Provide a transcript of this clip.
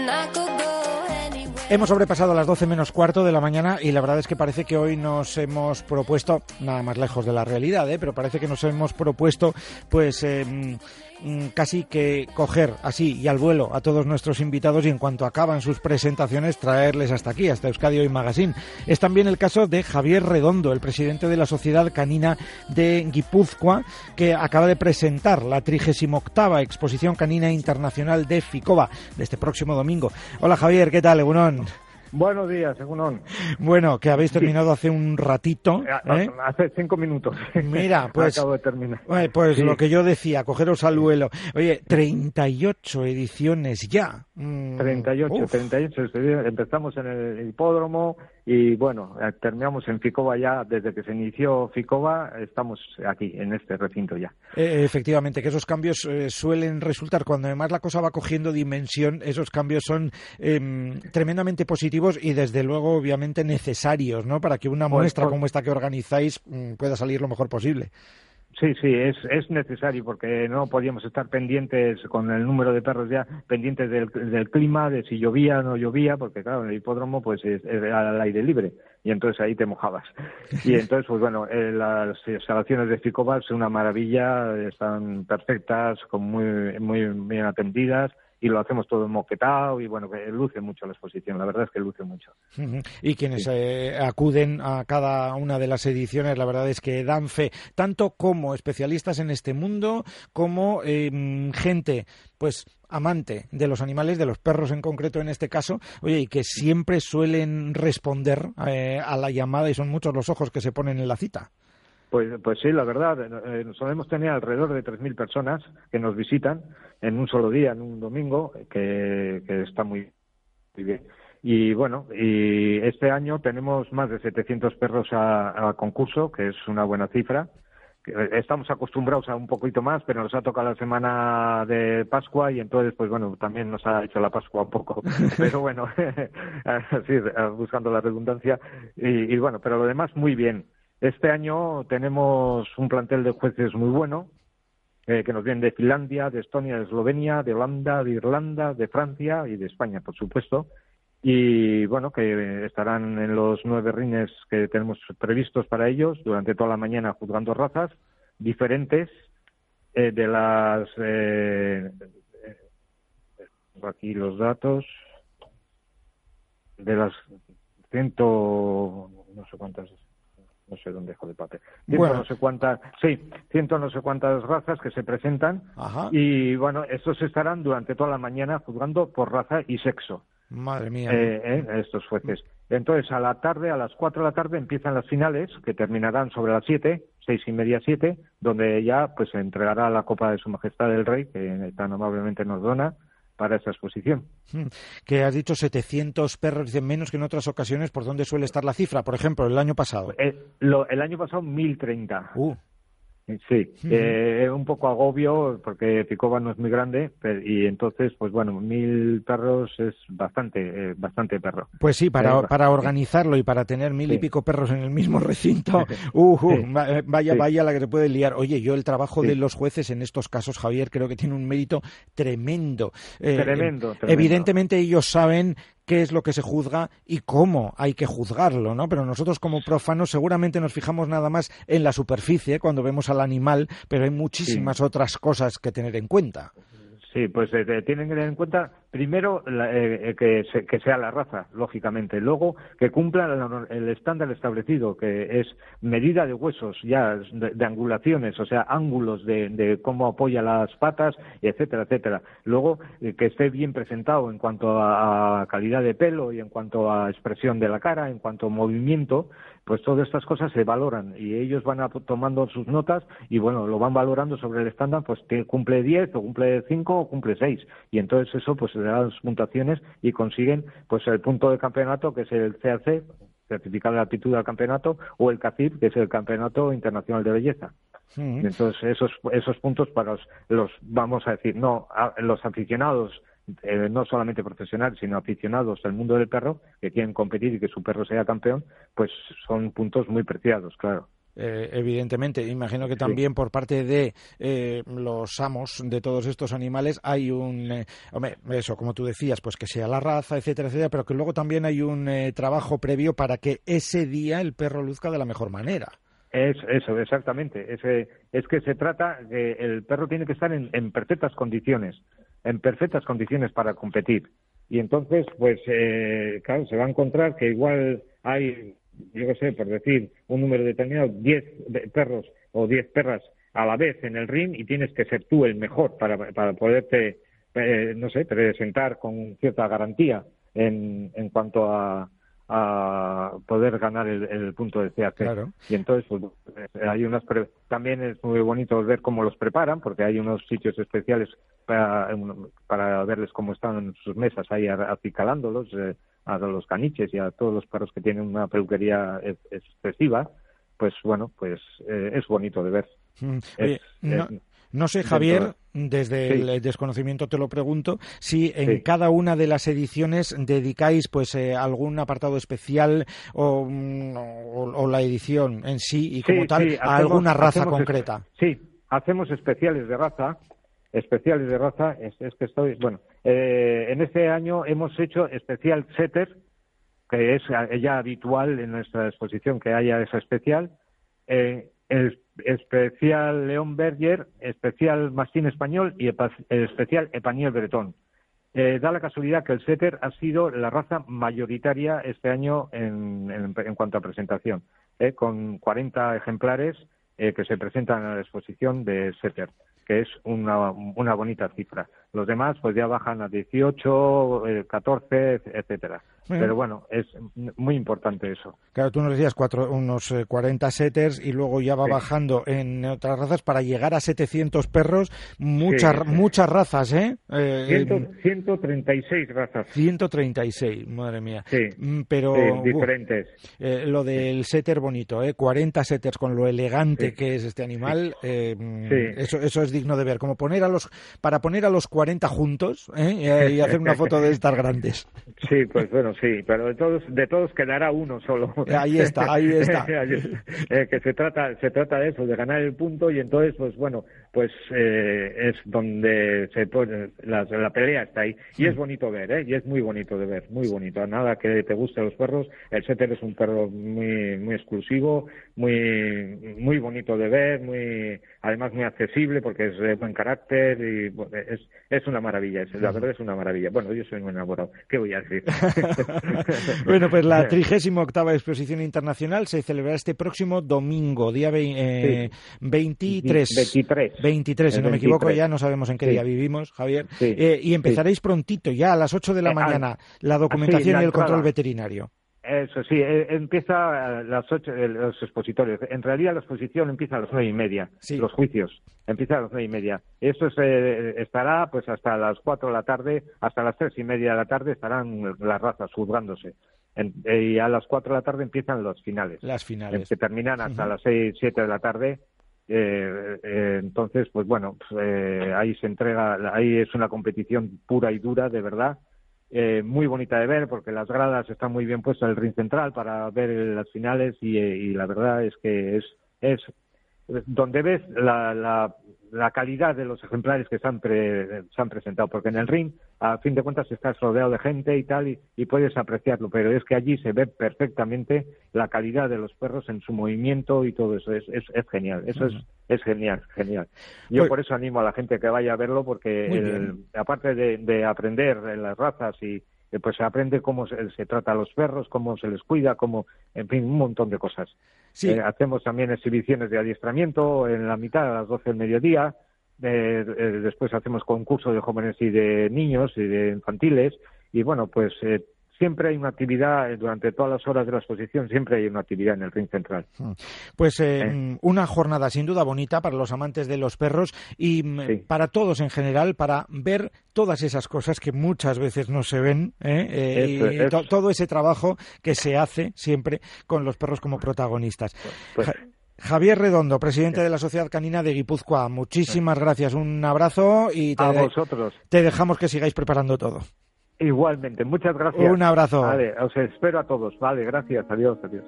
and I could Hemos sobrepasado las 12 menos cuarto de la mañana y la verdad es que parece que hoy nos hemos propuesto, nada más lejos de la realidad, ¿eh? pero parece que nos hemos propuesto pues em, mm, casi que coger así y al vuelo a todos nuestros invitados y en cuanto acaban sus presentaciones traerles hasta aquí, hasta Euskadi Hoy Magazine. Es también el caso de Javier Redondo, el presidente de la Sociedad Canina de Guipúzcoa, que acaba de presentar la 38 Exposición Canina Internacional de Ficova de este próximo domingo. Hola Javier, ¿qué tal, Egunon? Buenos días, según Bueno, que habéis terminado hace un ratito. ¿eh? Hace cinco minutos. Mira, pues. Acabo de terminar. Pues lo que yo decía, cogeros al vuelo. Oye, 38 ediciones ya. 38, mm, 38. Empezamos en el hipódromo y bueno, eh, terminamos en Ficova ya. Desde que se inició Ficova, estamos aquí, en este recinto ya. Eh, efectivamente, que esos cambios suelen resultar, cuando además la cosa va cogiendo dimensión, esos cambios son em, tremendamente positivos y desde luego obviamente necesarios, ¿no? Para que una muestra pues como esta que organizáis mm, pueda salir lo mejor posible. Sí, sí, es, es necesario porque no podíamos estar pendientes con el número de perros ya, pendientes del, clima, de si llovía o no llovía, porque claro, en el hipódromo pues es, al aire libre y entonces ahí te mojabas. Y entonces, pues bueno, eh, las instalaciones de Ficobal son una maravilla, están perfectas, con muy, muy bien atendidas y lo hacemos todo moquetado y bueno, que luce mucho la exposición, la verdad es que luce mucho. Y quienes eh, acuden a cada una de las ediciones, la verdad es que dan fe, tanto como especialistas en este mundo, como em, gente, pues amante de los animales, de los perros en concreto en este caso, oye, y que siempre suelen responder eh, a la llamada y son muchos los ojos que se ponen en la cita. Pues, pues sí, la verdad, eh, solemos tener alrededor de 3.000 personas que nos visitan en un solo día, en un domingo, que, está muy, bien. Y bueno, y este año tenemos más de 700 perros a, concurso, que es una buena cifra. Estamos acostumbrados a un poquito más, pero nos ha tocado la semana de Pascua y entonces, pues bueno, también nos ha hecho la Pascua un poco. Pero bueno, así, buscando la redundancia. y bueno, pero lo demás muy bien. Este año tenemos un plantel de jueces muy bueno, eh, que nos vienen de Finlandia, de Estonia, de Eslovenia, de Holanda, de Irlanda, de Francia y de España, por supuesto. Y bueno, que estarán en los nueve rines que tenemos previstos para ellos durante toda la mañana juzgando razas diferentes eh, de las. Eh, aquí los datos. De las ciento. no sé cuántas no sé dónde dejo de papel. Ciento no sé cuántas, sí, ciento no sé cuántas razas que se presentan y bueno, estos estarán durante toda la mañana juzgando por raza y sexo. Madre mía. Eh, eh, estos jueces. Entonces, a la tarde, a las cuatro de la tarde, empiezan las finales, que terminarán sobre las siete, seis y media, siete, donde ya pues se entregará la copa de Su Majestad el Rey, que tan amablemente nos dona, para esa exposición. Hmm. Que has dicho 700 perros, menos que en otras ocasiones, ¿por dónde suele estar la cifra? Por ejemplo, el año pasado. Eh, el año pasado 1030. Uh. Sí, eh, un poco agobio porque Picova no es muy grande y entonces, pues bueno, mil perros es bastante, eh, bastante perro. Pues sí, para, para organizarlo y para tener mil y pico perros en el mismo recinto, uh, vaya, vaya la que se puede liar. Oye, yo el trabajo de los jueces en estos casos, Javier, creo que tiene un mérito tremendo. tremendo, tremendo. Evidentemente ellos saben qué es lo que se juzga y cómo hay que juzgarlo, ¿no? Pero nosotros como profanos seguramente nos fijamos nada más en la superficie cuando vemos al animal, pero hay muchísimas otras cosas que tener en cuenta. Sí, pues eh, tienen que tener en cuenta primero eh, que, que, sea la raza, lógicamente. Luego que cumpla el, estándar establecido, que es medida de huesos, ya de, angulaciones, o sea, ángulos de, cómo apoya las patas, etcétera, etcétera. Luego eh, que esté bien presentado en cuanto a, calidad de pelo y en cuanto a expresión de la cara, en cuanto a movimiento, pues todas estas cosas se valoran y ellos van tomando sus notas y bueno, lo van valorando sobre el estándar, pues cumple 10 o cumple 5 o cumple 6 y entonces eso pues las puntuaciones y consiguen pues el punto de campeonato que es el CAC, certificado de aptitud al campeonato o el CACIP, que es el Campeonato Internacional de Belleza. Entonces esos esos puntos para los, los vamos a decir no los aficionados eh, no solamente profesionales, sino aficionados al mundo del perro, que quieren competir y que su perro sea campeón, pues son puntos muy preciados, claro. Eh, evidentemente. Imagino que también por parte de eh, los amos de todos estos animales hay un, eh, hombre, eso, como tú decías, pues que sea la raza, etcétera, etcétera, pero que luego también hay un trabajo previo para que ese día el perro luzca de la mejor manera. Es, eso, exactamente. Es, es que se trata que el perro tiene que estar en, en, perfectas condiciones, en perfectas condiciones para competir. Y entonces, pues, claro, se va a encontrar que igual hay yo qué sé, por decir un número determinado, 10 perros o 10 perras a la vez en el ring y tienes que ser tú el mejor para, para poderte, eh, no sé, presentar con cierta garantía en, en cuanto a, a poder ganar el, punto de CAC. Y entonces, pues, hay unas también es muy bonito ver cómo los preparan, porque hay unos sitios especiales para, para verles cómo están en sus mesas ahí acicalándolos. Eh, a los caniches y a todos los perros que tienen una peluquería excesiva, pues bueno, pues eh, es bonito de ver. Mm, no, sé, Javier, desde el desconocimiento te lo pregunto, si en cada una de las ediciones dedicáis pues eh, algún apartado especial o, mm, o, la edición en sí y como tal a alguna raza concreta. Sí, hacemos especiales de raza especiales de raza es, que estoy bueno eh, en este año hemos hecho especial setter que es ya habitual en nuestra exposición que haya esa especial eh, especial León Berger especial Mastín español y especial Epaniel Bretón eh, da la casualidad que el setter ha sido la raza mayoritaria este año en, en, cuanto a presentación con 40 ejemplares que se presentan en la exposición de setter que es una, una bonita cifra. Los demás pues ya bajan a 18, 14, eh, etcétera. Pero bueno, es muy importante eso. Claro, tú nos decías cuatro, unos 40 eh, setters y luego ya va bajando en otras razas para llegar a 700 perros. Muchas muchas razas, ¿eh? eh 136 razas. 136, madre mía. Sí, mm, pero diferentes. lo del setter bonito, ¿eh? 40 setters con lo elegante que es este animal, eso, eso es digno de ver. Como poner a los, para poner a los 40 juntos ¿eh? y, hacer una foto de estas grandes. Sí, pues bueno, sí, pero de todos, de todos quedará uno solo. Ahí está, ahí está. Eh, que se trata, se trata de eso, de ganar el punto y entonces, pues bueno, pues eh, es donde se pone, la, la, pelea está ahí. Y es bonito ver, ¿eh? Y es muy bonito de ver, muy bonito. Nada que te guste los perros. El setter es un perro muy, muy exclusivo, muy, muy bonito de ver, muy, además muy accesible porque es de buen carácter y es, es una maravilla. la verdad es una maravilla. Bueno, yo soy muy enamorado. ¿Qué voy a decir? bueno, pues la 38 octava exposición internacional se celebrará este próximo domingo, día eh, 23. 23. 23, si no me equivoco, ya no sabemos en qué día vivimos, Javier. Eh, y empezaréis prontito, ya a las 8 de la eh, mañana, la documentación y el control veterinario. Eso sí, eh, empieza a las ocho, los expositores. En realidad la exposición empieza a las nueve y media, los juicios. Empieza a las nueve y media. Eso estará pues hasta las cuatro de la tarde, hasta las tres y media de la tarde estarán las razas juzgándose. y a las cuatro de la tarde empiezan los finales. Las finales. Que terminan hasta las seis, siete de la tarde eh, eh, entonces, pues bueno, pues, eh, ahí se entrega, ahí es una competición pura y dura, de verdad, eh, muy bonita de ver porque las gradas están muy bien puestas el ring central para ver las finales y, y la verdad es que es, es donde ves la, la, la calidad de los ejemplares que se han, se han presentado, porque en el ring, a fin de cuentas, estás rodeado de gente y tal, y, puedes apreciarlo, pero es que allí se ve perfectamente la calidad de los perros en su movimiento y todo eso, es, es, es genial, eso es, es genial, genial. Yo pues por eso animo a la gente que vaya a verlo, porque aparte de, de aprender las razas y, pues se aprende cómo se, se, trata a los perros, cómo se les cuida, cómo, en fin, un montón de cosas. Sí. Eh, hacemos también exhibiciones de adiestramiento en la mitad, a las 12 del mediodía. Eh, eh, después hacemos concursos de jóvenes y de niños y de infantiles. Y bueno, pues eh, siempre hay una actividad, eh, durante todas las horas de la exposición, siempre hay una actividad en el ring central. Mm. Pues eh, mm, una jornada sin duda bonita para los amantes de los perros y mm, para todos en general, para ver todas esas cosas que muchas veces no se ven ¿eh? y todo ese trabajo que se hace siempre con los perros como protagonistas. Pues, Javier Redondo, presidente de la Sociedad Canina de Guipúzcoa, muchísimas gracias, un abrazo y te dejamos que sigáis preparando todo. Igualmente, muchas gracias. Un abrazo. Vale, os espero a todos. Vale, gracias. Adiós, adiós.